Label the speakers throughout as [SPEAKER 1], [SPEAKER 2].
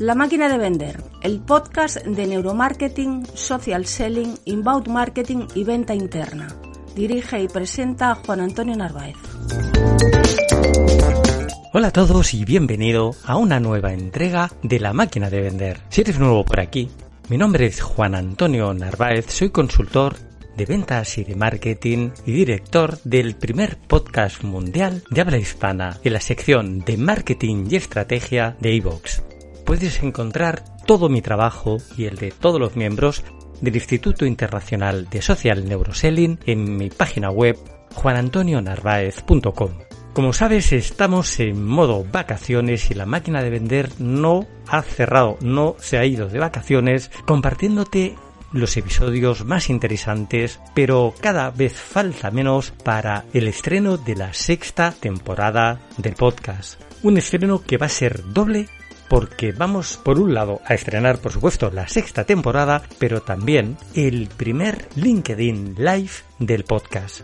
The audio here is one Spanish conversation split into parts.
[SPEAKER 1] La máquina de vender, el podcast de neuromarketing, social selling, inbound marketing y venta interna. Dirige y presenta Juan Antonio Narváez.
[SPEAKER 2] Hola a todos y bienvenido a una nueva entrega de La máquina de vender. Si eres nuevo por aquí, mi nombre es Juan Antonio Narváez, soy consultor de ventas y de marketing y director del primer podcast mundial de habla hispana en la sección de marketing y estrategia de iVoox puedes encontrar todo mi trabajo y el de todos los miembros del Instituto Internacional de Social Neuroselling en mi página web juanantonionarvaez.com. Como sabes, estamos en modo vacaciones y la máquina de vender no ha cerrado, no se ha ido de vacaciones, compartiéndote los episodios más interesantes, pero cada vez falta menos para el estreno de la sexta temporada del podcast. Un estreno que va a ser doble porque vamos por un lado a estrenar por supuesto la sexta temporada, pero también el primer LinkedIn Live del podcast.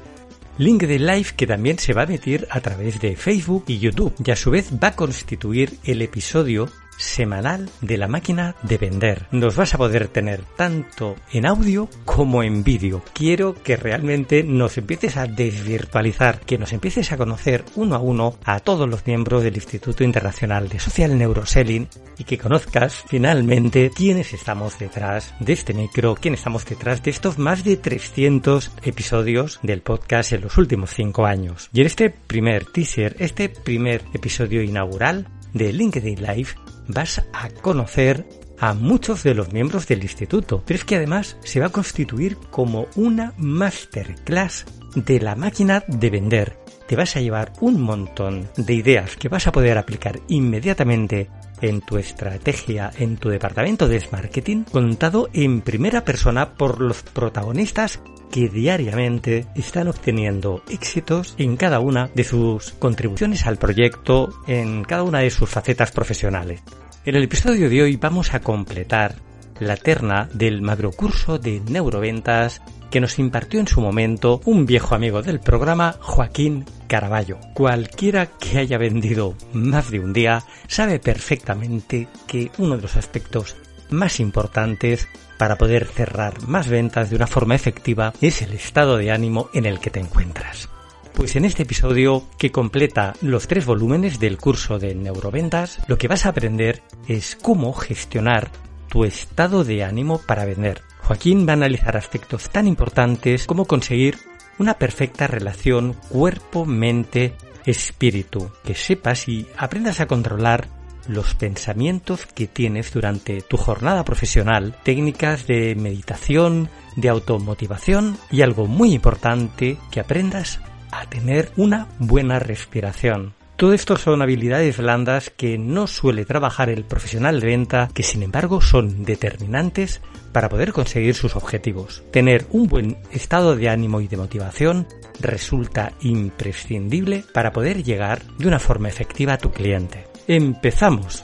[SPEAKER 2] LinkedIn Live que también se va a emitir a través de Facebook y YouTube y a su vez va a constituir el episodio semanal de la máquina de vender. Nos vas a poder tener tanto en audio como en vídeo. Quiero que realmente nos empieces a desvirtualizar, que nos empieces a conocer uno a uno a todos los miembros del Instituto Internacional de Social Neuroselling y que conozcas finalmente quiénes estamos detrás de este micro, quiénes estamos detrás de estos más de 300 episodios del podcast en los últimos 5 años. Y en este primer teaser, este primer episodio inaugural de LinkedIn Live, vas a conocer a muchos de los miembros del instituto, pero es que además se va a constituir como una masterclass de la máquina de vender. Te vas a llevar un montón de ideas que vas a poder aplicar inmediatamente en tu estrategia, en tu departamento de marketing, contado en primera persona por los protagonistas que diariamente están obteniendo éxitos en cada una de sus contribuciones al proyecto, en cada una de sus facetas profesionales. En el episodio de hoy vamos a completar la terna del macrocurso de neuroventas que nos impartió en su momento un viejo amigo del programa, Joaquín Caraballo. Cualquiera que haya vendido más de un día sabe perfectamente que uno de los aspectos más importantes para poder cerrar más ventas de una forma efectiva es el estado de ánimo en el que te encuentras. Pues en este episodio, que completa los tres volúmenes del curso de neuroventas, lo que vas a aprender es cómo gestionar tu estado de ánimo para vender. Joaquín va a analizar aspectos tan importantes como conseguir una perfecta relación cuerpo-mente-espíritu, que sepas y aprendas a controlar los pensamientos que tienes durante tu jornada profesional, técnicas de meditación, de automotivación y algo muy importante, que aprendas a tener una buena respiración. Todo esto son habilidades blandas que no suele trabajar el profesional de venta, que sin embargo son determinantes para poder conseguir sus objetivos. Tener un buen estado de ánimo y de motivación resulta imprescindible para poder llegar de una forma efectiva a tu cliente. Empezamos.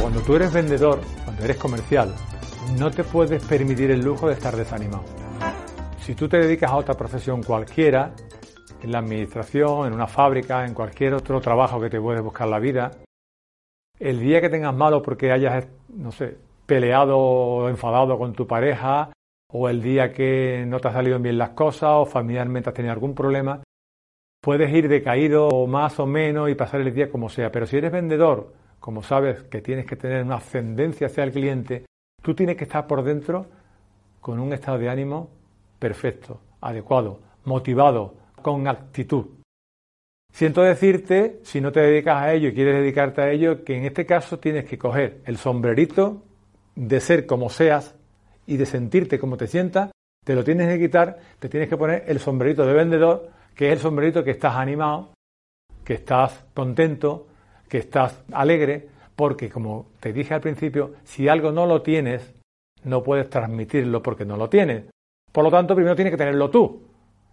[SPEAKER 3] Cuando tú eres vendedor, cuando eres comercial, no te puedes permitir el lujo de estar desanimado. Si tú te dedicas a otra profesión cualquiera, en la administración, en una fábrica, en cualquier otro trabajo que te puedes buscar la vida, el día que tengas malo porque hayas, no sé, peleado o enfadado con tu pareja, o el día que no te han salido bien las cosas, o familiarmente has tenido algún problema, Puedes ir decaído más o menos y pasar el día como sea, pero si eres vendedor, como sabes que tienes que tener una ascendencia hacia el cliente, tú tienes que estar por dentro con un estado de ánimo perfecto, adecuado, motivado, con actitud. Siento decirte, si no te dedicas a ello y quieres dedicarte a ello, que en este caso tienes que coger el sombrerito de ser como seas y de sentirte como te sientas, te lo tienes que quitar, te tienes que poner el sombrerito de vendedor, que es el sombrerito que estás animado, que estás contento, que estás alegre, porque como te dije al principio, si algo no lo tienes, no puedes transmitirlo porque no lo tienes. Por lo tanto, primero tienes que tenerlo tú.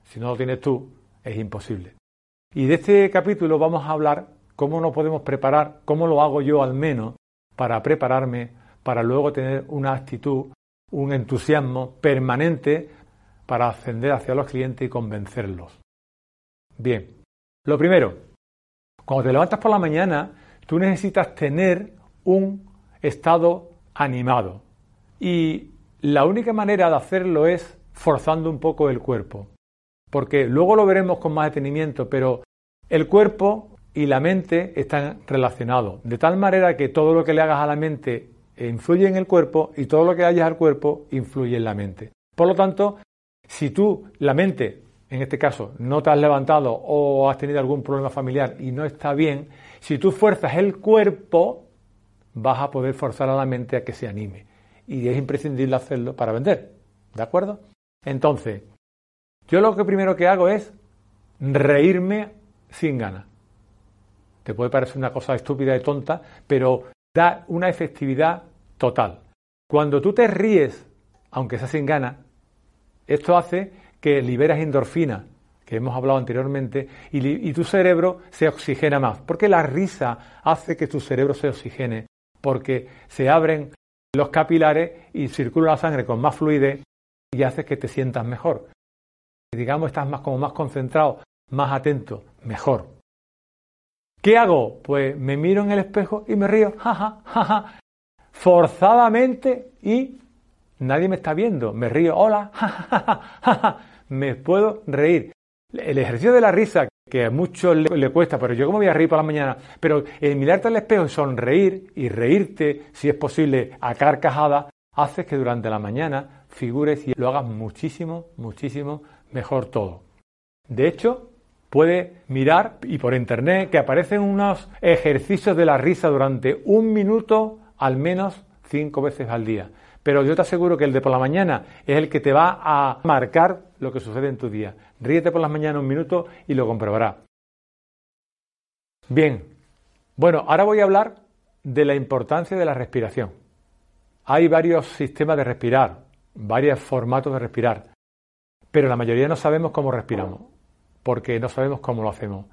[SPEAKER 3] Si no lo tienes tú, es imposible. Y de este capítulo vamos a hablar cómo nos podemos preparar, cómo lo hago yo al menos para prepararme, para luego tener una actitud, un entusiasmo permanente para ascender hacia los clientes y convencerlos. Bien, lo primero, cuando te levantas por la mañana, tú necesitas tener un estado animado. Y la única manera de hacerlo es forzando un poco el cuerpo. Porque luego lo veremos con más detenimiento, pero el cuerpo y la mente están relacionados. De tal manera que todo lo que le hagas a la mente influye en el cuerpo y todo lo que hayas al cuerpo influye en la mente. Por lo tanto, si tú, la mente, en este caso, no te has levantado o has tenido algún problema familiar y no está bien, si tú fuerzas el cuerpo, vas a poder forzar a la mente a que se anime. Y es imprescindible hacerlo para vender. ¿De acuerdo? Entonces, yo lo que primero que hago es reírme sin ganas. Te puede parecer una cosa estúpida y tonta, pero da una efectividad total. Cuando tú te ríes, aunque sea sin ganas, esto hace que liberas endorfina, que hemos hablado anteriormente, y, tu cerebro se oxigena más. Porque la risa hace que tu cerebro se oxigene, porque se abren los capilares y circula la sangre con más fluidez y hace que te sientas mejor. Digamos, estás más como más concentrado, más atento, mejor. ¿Qué hago? Pues me miro en el espejo y me río, jaja, jaja, forzadamente y nadie me está viendo. Me río, hola, me puedo reír. El ejercicio de la risa, que a muchos le, cuesta, pero yo como voy a reír por la mañana, pero el mirarte al espejo y sonreír y reírte, si es posible, a carcajada, hace que durante la mañana figures y lo hagas muchísimo, muchísimo mejor todo. De hecho, puede mirar y por internet que aparecen unos ejercicios de la risa durante un minuto al menos cinco veces al día. Pero yo te aseguro que el de por la mañana es el que te va a marcar lo que sucede en tu día. Ríete por la mañana un minuto y lo comprobarás. Bien, bueno, ahora voy a hablar de la importancia de la respiración. Hay varios sistemas de respirar, varios formatos de respirar, pero la mayoría no sabemos cómo respiramos porque no sabemos cómo lo hacemos.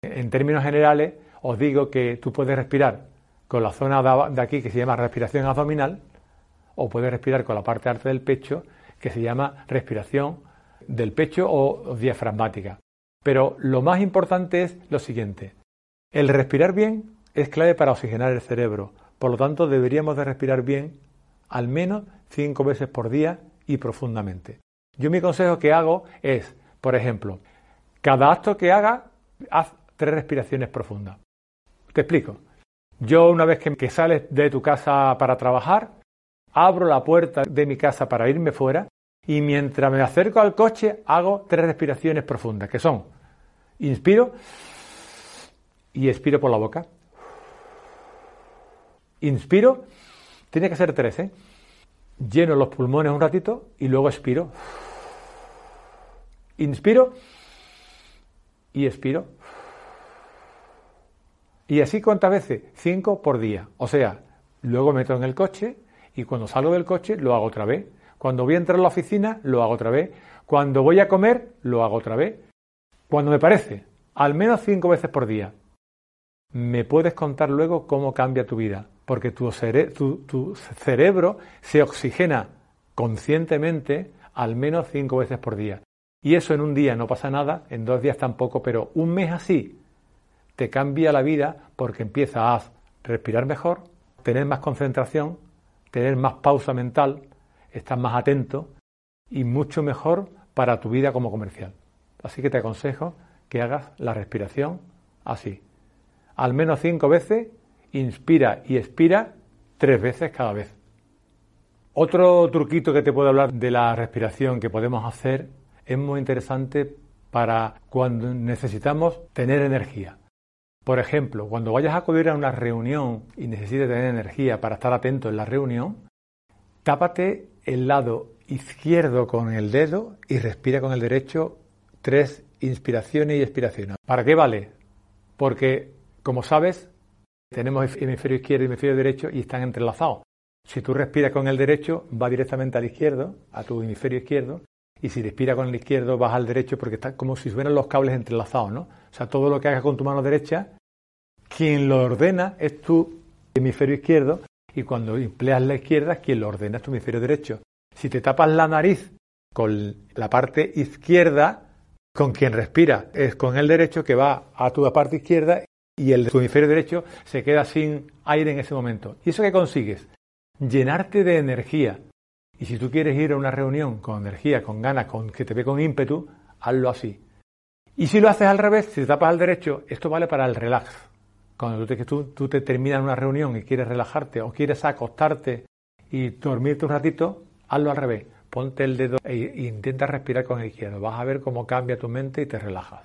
[SPEAKER 3] En términos generales, os digo que tú puedes respirar con la zona de aquí que se llama respiración abdominal o puedes respirar con la parte alta del pecho que se llama respiración del pecho o diafragmática. Pero lo más importante es lo siguiente. El respirar bien es clave para oxigenar el cerebro. Por lo tanto, deberíamos de respirar bien al menos cinco veces por día y profundamente. Yo mi consejo que hago es, por ejemplo, cada acto que haga, haz tres respiraciones profundas. Te explico. Yo una vez que, sales de tu casa para trabajar, abro la puerta de mi casa para irme fuera y mientras me acerco al coche hago tres respiraciones profundas, que son inspiro y expiro por la boca. Inspiro, tiene que ser tres, ¿eh? Lleno los pulmones un ratito y luego expiro. Inspiro y expiro. Y así cuántas veces? Cinco por día. O sea, luego meto en el coche y cuando salgo del coche lo hago otra vez. Cuando voy a entrar a la oficina lo hago otra vez. Cuando voy a comer lo hago otra vez. Cuando me parece, al menos cinco veces por día. Me puedes contar luego cómo cambia tu vida, porque tu, cerebro se oxigena conscientemente al menos cinco veces por día. Y eso en un día no pasa nada, en dos días tampoco, pero un mes así te cambia la vida porque empiezas a respirar mejor, tener más concentración, tener más pausa mental, estar más atento y mucho mejor para tu vida como comercial. Así que te aconsejo que hagas la respiración así. Al menos cinco veces, inspira y expira tres veces cada vez. Otro truquito que te puedo hablar de la respiración que podemos hacer es muy interesante para cuando necesitamos tener energía. Por ejemplo, cuando vayas a acudir a una reunión y necesites tener energía para estar atento en la reunión, tápate el lado izquierdo con el dedo y respira con el derecho tres inspiraciones y expiraciones. ¿Para qué vale? Porque, como sabes, tenemos hemisferio izquierdo y hemisferio derecho y están entrelazados. Si tú respiras con el derecho, va directamente al izquierdo, a tu hemisferio izquierdo, y si respiras con el izquierdo, vas al derecho porque está como si fueran los cables entrelazados, ¿no? O sea, todo lo que hagas con tu mano derecha, quien lo ordena es tu hemisferio izquierdo y cuando empleas la izquierda, quien lo ordena es tu hemisferio derecho. Si te tapas la nariz con la parte izquierda, con quien respira es con el derecho que va a tu parte izquierda y el de tu hemisferio derecho se queda sin aire en ese momento. ¿Y eso qué consigues? Llenarte de energía. Y si tú quieres ir a una reunión con energía, con ganas, con que te ve con ímpetu, hazlo así. Y si lo haces al revés, si te tapas al derecho, esto vale para el relax. Cuando tú te, tú te terminas una reunión y quieres relajarte o quieres acostarte y dormirte un ratito, hazlo al revés. Ponte el dedo e intenta respirar con el izquierdo. Vas a ver cómo cambia tu mente y te relajas.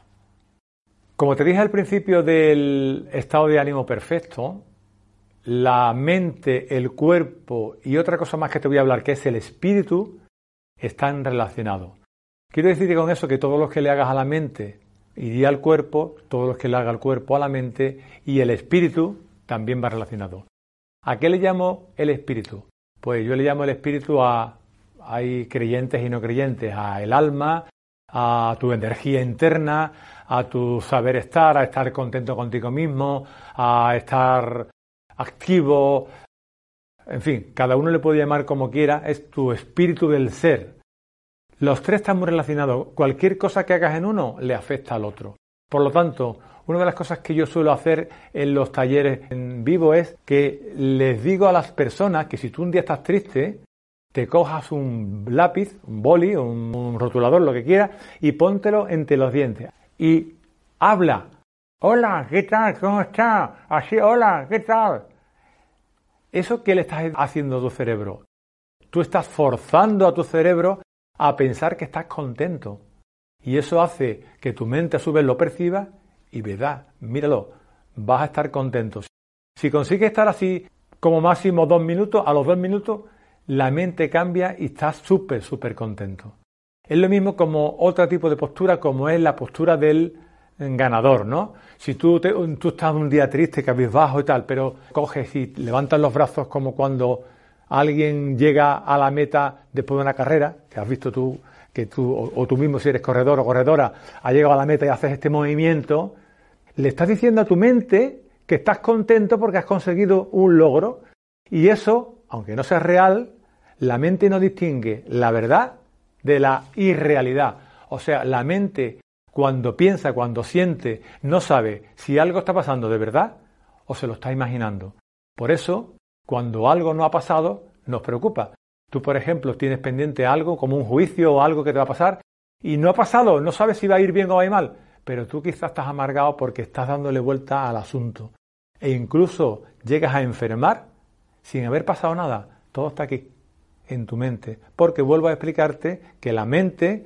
[SPEAKER 3] Como te dije al principio del estado de ánimo perfecto, la mente, el cuerpo y otra cosa más que te voy a hablar, que es el espíritu, están relacionados. Quiero decirte con eso que todos los que le hagas a la mente iría al cuerpo, todos los que le haga al cuerpo a la mente y el espíritu también va relacionado. ¿A qué le llamo el espíritu? Pues yo le llamo el espíritu a, hay creyentes y no creyentes, a el alma, a tu energía interna, a tu saber estar, a estar contento contigo mismo, a estar activo, en fin, cada uno le puede llamar como quiera, es tu espíritu del ser. Los tres están muy relacionados. Cualquier cosa que hagas en uno le afecta al otro. Por lo tanto, una de las cosas que yo suelo hacer en los talleres en vivo es que les digo a las personas que si tú un día estás triste, te cojas un lápiz, un boli, un, rotulador, lo que quieras, y póntelo entre los dientes. Y habla. Hola, ¿qué tal? ¿Cómo estás? Así, hola, ¿qué tal? ¿Eso qué le estás haciendo a tu cerebro? Tú estás forzando a tu cerebro a pensar que estás contento. Y eso hace que tu mente a su vez lo perciba y verdad, míralo, vas a estar contento. Si consigues estar así como máximo dos minutos, a los dos minutos la mente cambia y estás súper, súper contento. Es lo mismo como otro tipo de postura, como es la postura del ganador, ¿no? Si tú, tú estás un día triste, cabizbajo y tal, pero coges y levantas los brazos como cuando alguien llega a la meta después de una carrera, que has visto tú, que tú, o, tú mismo si eres corredor o corredora, has llegado a la meta y haces este movimiento, le estás diciendo a tu mente que estás contento porque has conseguido un logro y eso, aunque no sea real, la mente no distingue la verdad de la irrealidad. O sea, la mente cuando piensa, cuando siente, no sabe si algo está pasando de verdad o se lo está imaginando. Por eso, cuando algo no ha pasado, nos preocupa. Tú, por ejemplo, tienes pendiente algo como un juicio o algo que te va a pasar y no ha pasado, no sabes si va a ir bien o va a ir mal pero tú quizás estás amargado porque estás dándole vuelta al asunto. E incluso llegas a enfermar sin haber pasado nada. Todo está aquí, en tu mente. Porque vuelvo a explicarte que la mente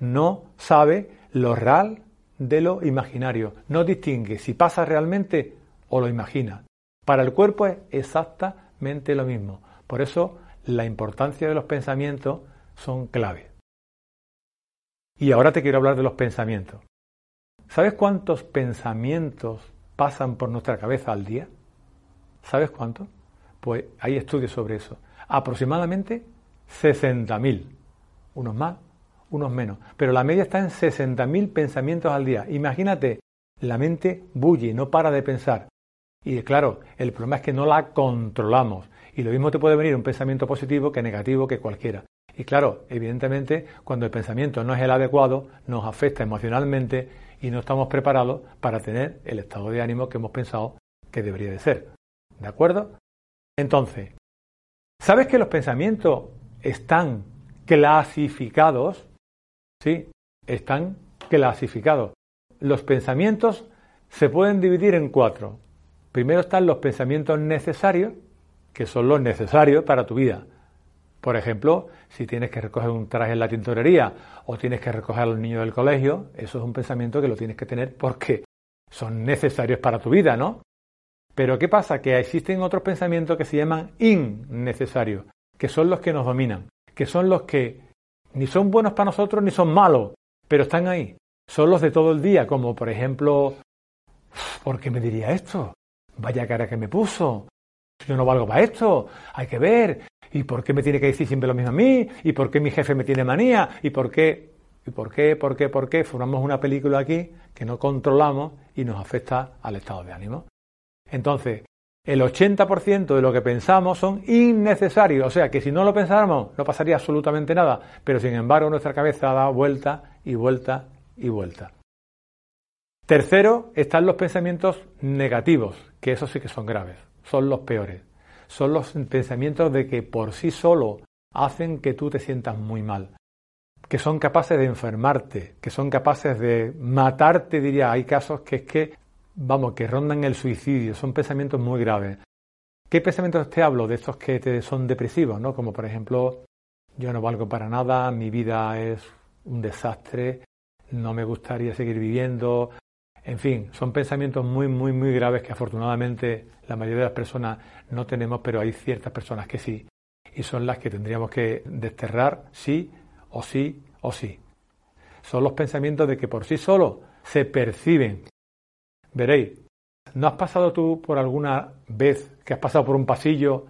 [SPEAKER 3] no sabe lo real de lo imaginario. No distingue si pasa realmente o lo imagina. Para el cuerpo es exactamente lo mismo. Por eso la importancia de los pensamientos son clave. Y ahora te quiero hablar de los pensamientos. ¿Sabes cuántos pensamientos pasan por nuestra cabeza al día? ¿Sabes cuántos? Pues hay estudios sobre eso. Aproximadamente 60.000. Unos más, unos menos. Pero la media está en 60.000 pensamientos al día. Imagínate, la mente bulle, no para de pensar. Y claro, el problema es que no la controlamos. Y lo mismo te puede venir un pensamiento positivo que negativo que cualquiera. Y claro, evidentemente, cuando el pensamiento no es el adecuado, nos afecta emocionalmente y no estamos preparados para tener el estado de ánimo que hemos pensado que debería de ser. ¿De acuerdo? Entonces, ¿sabes que los pensamientos están clasificados? Sí, están clasificados. Los pensamientos se pueden dividir en cuatro. Primero están los pensamientos necesarios, que son los necesarios para tu vida. Por ejemplo, si tienes que recoger un traje en la tintorería o tienes que recoger a los niños del colegio, eso es un pensamiento que lo tienes que tener porque son necesarios para tu vida, ¿no? Pero ¿qué pasa? Que existen otros pensamientos que se llaman innecesarios. que son los que nos dominan, que son los que ni son buenos para nosotros ni son malos, pero están ahí. Son los de todo el día, como por ejemplo, ¿por qué me diría esto? Vaya cara que me puso. Yo no valgo para esto. Hay que ver. ¿Y por qué me tiene que decir siempre lo mismo a mí? ¿Y por qué mi jefe me tiene manía? ¿Y por qué? ¿Y por qué? ¿Por qué? ¿Por qué? Formamos una película aquí que no controlamos y nos afecta al estado de ánimo. Entonces, el 80% de lo que pensamos son innecesarios. O sea, que si no lo pensáramos no pasaría absolutamente nada. Pero sin embargo nuestra cabeza da vuelta y vuelta y vuelta. Tercero, están los pensamientos negativos, que esos sí que son graves, son los peores. Son los pensamientos de que por sí solo hacen que tú te sientas muy mal, que son capaces de enfermarte, que son capaces de matarte, diría. Hay casos que es que, vamos, que rondan el suicidio, son pensamientos muy graves. ¿Qué pensamientos te hablo? De estos que te son depresivos, ¿no? Como por ejemplo, yo no valgo para nada, mi vida es un desastre, no me gustaría seguir viviendo. En fin, son pensamientos muy, muy, muy graves que afortunadamente la mayoría de las personas no tenemos, pero hay ciertas personas que sí. Y son las que tendríamos que desterrar sí o sí o sí. Son los pensamientos de que por sí solo se perciben. Veréis, ¿no has pasado tú por alguna vez que has pasado por un pasillo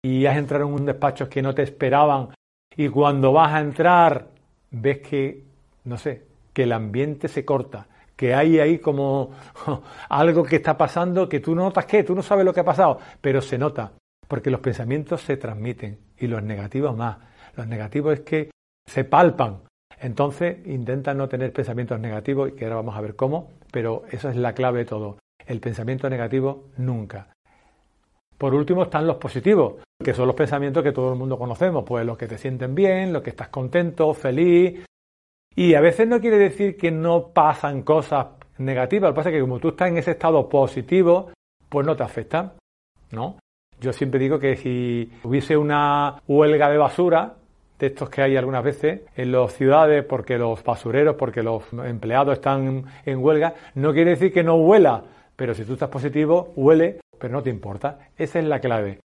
[SPEAKER 3] y has entrado en un despacho que no te esperaban y cuando vas a entrar ves que, no sé, que el ambiente se corta, que hay ahí como algo que está pasando que tú no notas qué, tú no sabes lo que ha pasado, pero se nota, porque los pensamientos se transmiten y los negativos más. Los negativos es que se palpan. Entonces intenta no tener pensamientos negativos, y que ahora vamos a ver cómo, pero esa es la clave de todo. El pensamiento negativo nunca. Por último están los positivos, que son los pensamientos que todo el mundo conocemos, pues los que te sienten bien, los que estás contento, feliz, y a veces no quiere decir que no pasan cosas negativas, lo que pasa es que como tú estás en ese estado positivo, pues no te afecta, ¿no? Yo siempre digo que si hubiese una huelga de basura, de estos que hay algunas veces en las ciudades, porque los basureros, porque los empleados están en huelga, no quiere decir que no huela, pero si tú estás positivo, huele, pero no te importa. Esa es la clave,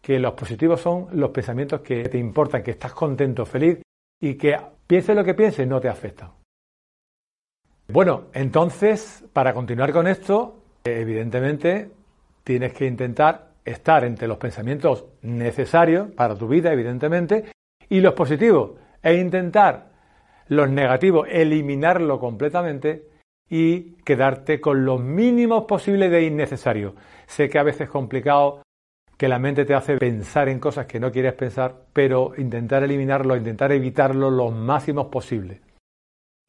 [SPEAKER 3] que los positivos son los pensamientos que te importan, que estás contento, feliz y que piense lo que piense, no te afecta. Bueno, entonces, para continuar con esto, evidentemente tienes que intentar estar entre los pensamientos necesarios para tu vida, evidentemente, y los positivos, e intentar los negativos, eliminarlo completamente y quedarte con los mínimos posibles de innecesario. Sé que a veces es complicado que la mente te hace pensar en cosas que no quieres pensar, pero intentar eliminarlo, intentar evitarlo lo máximo posible.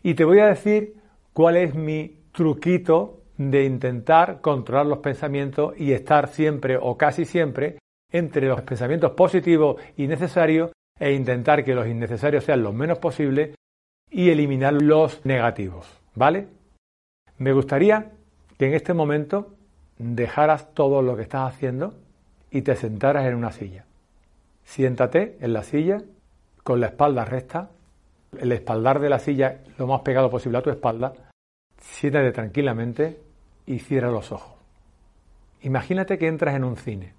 [SPEAKER 3] Y te voy a decir cuál es mi truquito de intentar controlar los pensamientos y estar siempre o casi siempre entre los pensamientos positivos y necesarios e intentar que los innecesarios sean lo menos posible y eliminar los negativos. ¿Vale? Me gustaría que en este momento dejaras todo lo que estás haciendo y te sentaras en una silla. Siéntate en la silla con la espalda recta, el espaldar de la silla lo más pegado posible a tu espalda. Siéntate tranquilamente y cierra los ojos. Imagínate que entras en un cine.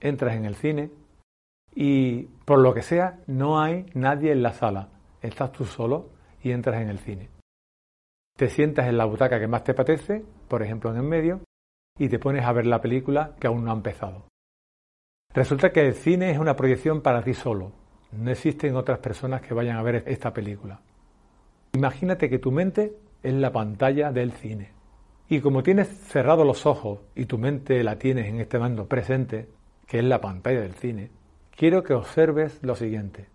[SPEAKER 3] Entras en el cine y por lo que sea no hay nadie en la sala. Estás tú solo y entras en el cine. Te sientas en la butaca que más te apetece, por ejemplo en el medio, y te pones a ver la película que aún no ha empezado. Resulta que el cine es una proyección para ti solo. No existen otras personas que vayan a ver esta película. Imagínate que tu mente es la pantalla del cine. Y como tienes cerrados los ojos y tu mente la tienes en este mando presente, que es la pantalla del cine, quiero que observes lo siguiente.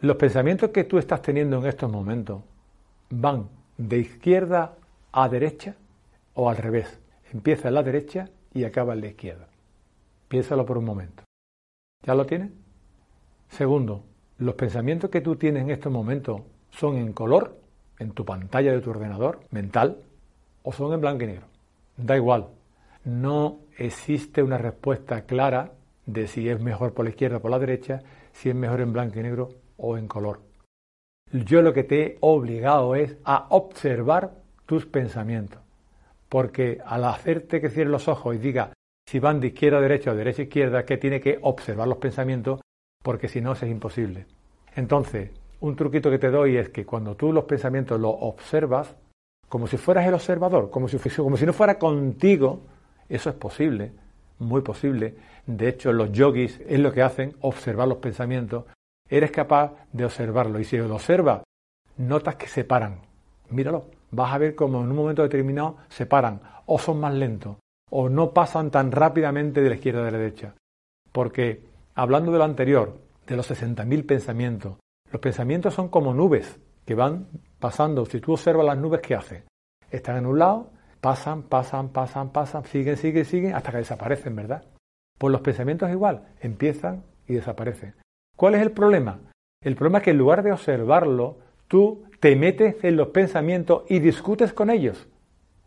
[SPEAKER 3] Los pensamientos que tú estás teniendo en estos momentos van de izquierda a derecha o al revés. Empieza la derecha y acaba en la izquierda. Piénsalo por un momento. ¿Ya lo tienes? Segundo, los pensamientos que tú tienes en estos momentos son en color, en tu pantalla de tu ordenador mental, o son en blanco y negro. Da igual. No existe una respuesta clara de si es mejor por la izquierda o por la derecha, si es mejor en blanco y negro o en color. Yo lo que te he obligado es a observar tus pensamientos. Porque al hacerte que cierres los ojos y diga si van de izquierda a derecha o derecha a izquierda, que tiene que observar los pensamientos, porque si no, eso es imposible. Entonces, un truquito que te doy es que cuando tú los pensamientos los observas, como si fueras el observador, como si, como si no fuera contigo, eso es posible, muy posible. De hecho, los yogis es lo que hacen, observar los pensamientos. Eres capaz de observarlo y si lo observas, notas que se paran. Míralo, vas a ver cómo en un momento determinado se paran o son más lentos o no pasan tan rápidamente de la izquierda a la derecha. Porque, hablando de lo anterior, de los 60.000 pensamientos, los pensamientos son como nubes que van pasando. Si tú observas las nubes, ¿qué hace? Están en un lado, pasan, pasan, pasan, pasan, siguen, siguen, siguen, hasta que desaparecen, ¿verdad? Pues los pensamientos igual, empiezan y desaparecen. ¿Cuál es el problema? El problema es que en lugar de observarlo, tú te metes en los pensamientos y discutes con ellos.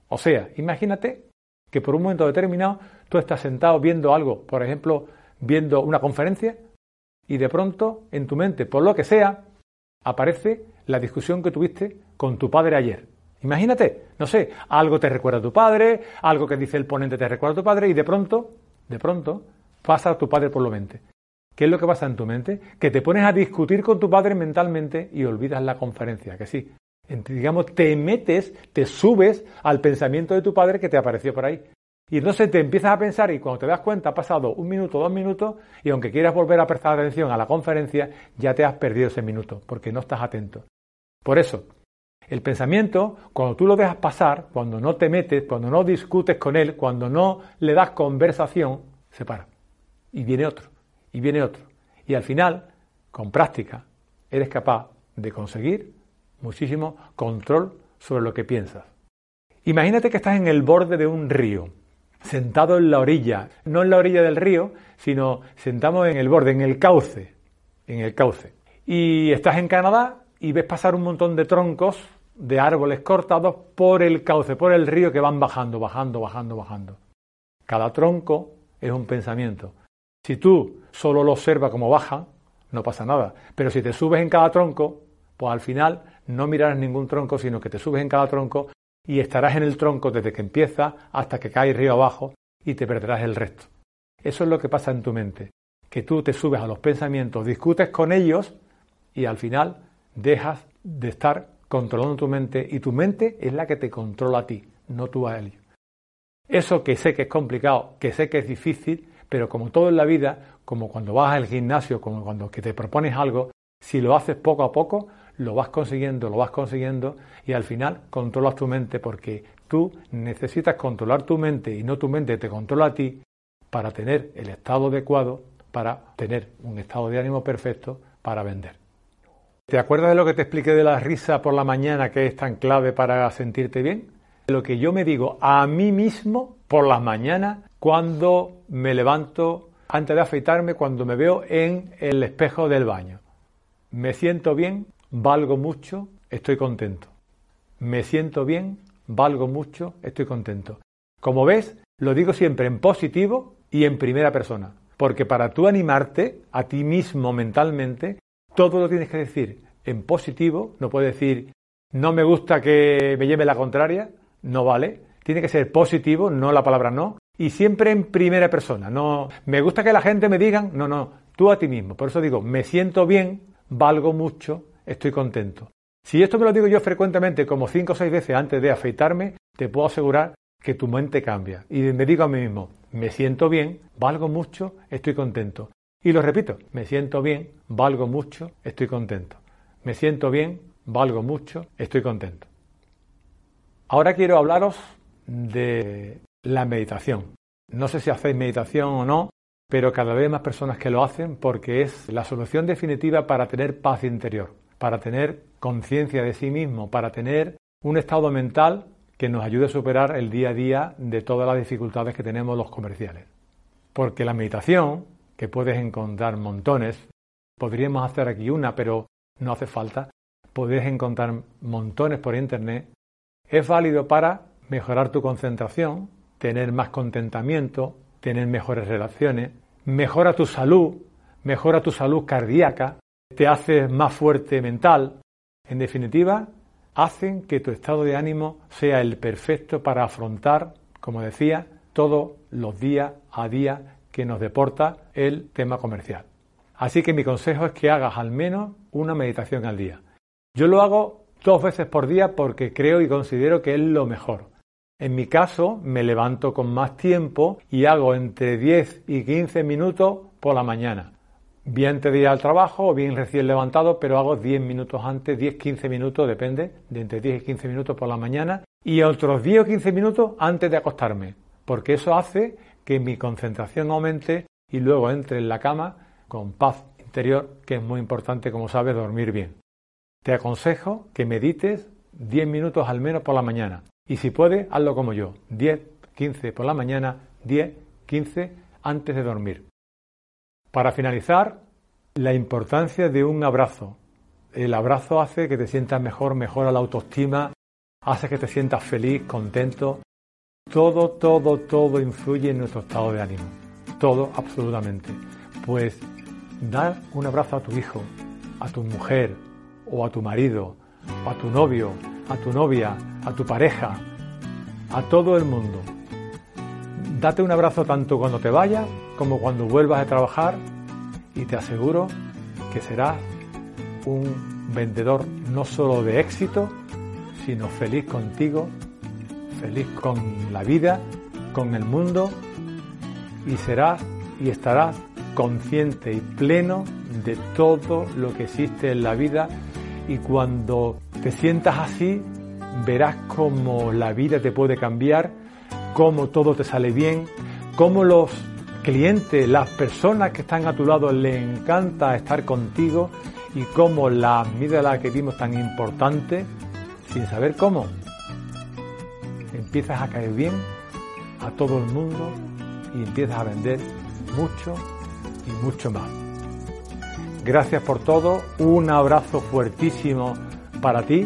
[SPEAKER 3] O sea, imagínate que por un momento determinado tú estás sentado viendo algo, por ejemplo, viendo una conferencia, y de pronto en tu mente, por lo que sea, aparece la discusión que tuviste con tu padre ayer. Imagínate, no sé, algo te recuerda a tu padre, algo que dice el ponente te recuerda a tu padre y de pronto, de pronto, pasa a tu padre por la mente. ¿Qué es lo que pasa en tu mente? Que te pones a discutir con tu padre mentalmente y olvidas la conferencia, que sí. Digamos, te metes, te subes al pensamiento de tu padre que te apareció por ahí. Y entonces te empiezas a pensar y cuando te das cuenta ha pasado un minuto, dos minutos y aunque quieras volver a prestar atención a la conferencia, ya te has perdido ese minuto porque no estás atento. Por eso, el pensamiento, cuando tú lo dejas pasar, cuando no te metes, cuando no discutes con él, cuando no le das conversación, se para. Y viene otro, y viene otro. Y al final, con práctica, eres capaz de conseguir muchísimo control sobre lo que piensas. Imagínate que estás en el borde de un río sentado en la orilla, no en la orilla del río, sino sentamos en el borde, en el cauce, en el cauce. Y estás en Canadá y ves pasar un montón de troncos de árboles cortados por el cauce, por el río que van bajando, bajando, bajando, bajando. Cada tronco es un pensamiento. Si tú solo lo observas como baja, no pasa nada. Pero si te subes en cada tronco, pues al final no mirarás ningún tronco, sino que te subes en cada tronco y estarás en el tronco desde que empieza hasta que cae río abajo y te perderás el resto. Eso es lo que pasa en tu mente, que tú te subes a los pensamientos, discutes con ellos y al final dejas de estar controlando tu mente y tu mente es la que te controla a ti, no tú a ellos. Eso que sé que es complicado, que sé que es difícil, pero como todo en la vida, como cuando vas al gimnasio, como cuando que te propones algo, si lo haces poco a poco, lo vas consiguiendo, lo vas consiguiendo y al final controlas tu mente porque tú necesitas controlar tu mente y no tu mente te controla a ti para tener el estado adecuado, para tener un estado de ánimo perfecto para vender. ¿Te acuerdas de lo que te expliqué de la risa por la mañana que es tan clave para sentirte bien? Lo que yo me digo a mí mismo por las mañanas cuando me levanto antes de afeitarme, cuando me veo en el espejo del baño. Me siento bien valgo mucho, estoy contento. Me siento bien, valgo mucho, estoy contento. Como ves, lo digo siempre en positivo y en primera persona, porque para tú animarte a ti mismo mentalmente, todo lo tienes que decir en positivo, no puedes decir no me gusta que me lleve la contraria, no vale, tiene que ser positivo, no la palabra no, y siempre en primera persona, no me gusta que la gente me diga, no, no, tú a ti mismo. Por eso digo, me siento bien, valgo mucho, estoy contento. Si esto me lo digo yo frecuentemente, como cinco o seis veces antes de afeitarme, te puedo asegurar que tu mente cambia. Y me digo a mí mismo, me siento bien, valgo mucho, estoy contento. Y lo repito, me siento bien, valgo mucho, estoy contento. Me siento bien, valgo mucho, estoy contento. Ahora quiero hablaros de la meditación. No sé si hacéis meditación o no, pero cada vez más personas que lo hacen porque es la solución definitiva para tener paz interior para tener conciencia de sí mismo, para tener un estado mental que nos ayude a superar el día a día de todas las dificultades que tenemos los comerciales. Porque la meditación, que puedes encontrar montones, podríamos hacer aquí una, pero no hace falta, puedes encontrar montones por internet, es válido para mejorar tu concentración, tener más contentamiento, tener mejores relaciones, mejora tu salud, mejora tu salud cardíaca, te hace más fuerte mental. En definitiva, hacen que tu estado de ánimo sea el perfecto para afrontar, como decía, todos los días a día que nos deporta el tema comercial. Así que mi consejo es que hagas al menos una meditación al día. Yo lo hago dos veces por día porque creo y considero que es lo mejor. En mi caso, me levanto con más tiempo y hago entre 10 y 15 minutos por la mañana. Bien te diré al trabajo o bien recién levantado, pero hago 10 minutos antes, 10-15 minutos, depende, de entre 10 y 15 minutos por la mañana y otros 10 o 15 minutos antes de acostarme, porque eso hace que mi concentración aumente y luego entre en la cama con paz interior, que es muy importante, como sabes, dormir bien. Te aconsejo que medites 10 minutos al menos por la mañana. Y si puedes, hazlo como yo. 10, 15 por la mañana, 10, 15 antes de dormir. Para finalizar, la importancia de un abrazo. El abrazo hace que te sientas mejor, mejora la autoestima, hace que te sientas feliz, contento. Todo, todo, todo influye en nuestro estado de ánimo. Todo, absolutamente. Pues dar un abrazo a tu hijo, a tu mujer o a tu marido, o a tu novio, a tu novia, a tu pareja, a todo el mundo. Date un abrazo tanto cuando te vayas como cuando vuelvas a trabajar y te aseguro que serás un vendedor no solo de éxito, sino feliz contigo, feliz con la vida, con el mundo y serás y estarás consciente y pleno de todo lo que existe en la vida. Y cuando te sientas así verás cómo la vida te puede cambiar, cómo todo te sale bien, cómo los clientes, las personas que están a tu lado les encanta estar contigo y cómo la la que vimos tan importante, sin saber cómo, empiezas a caer bien a todo el mundo y empiezas a vender mucho y mucho más. Gracias por todo, un abrazo fuertísimo para ti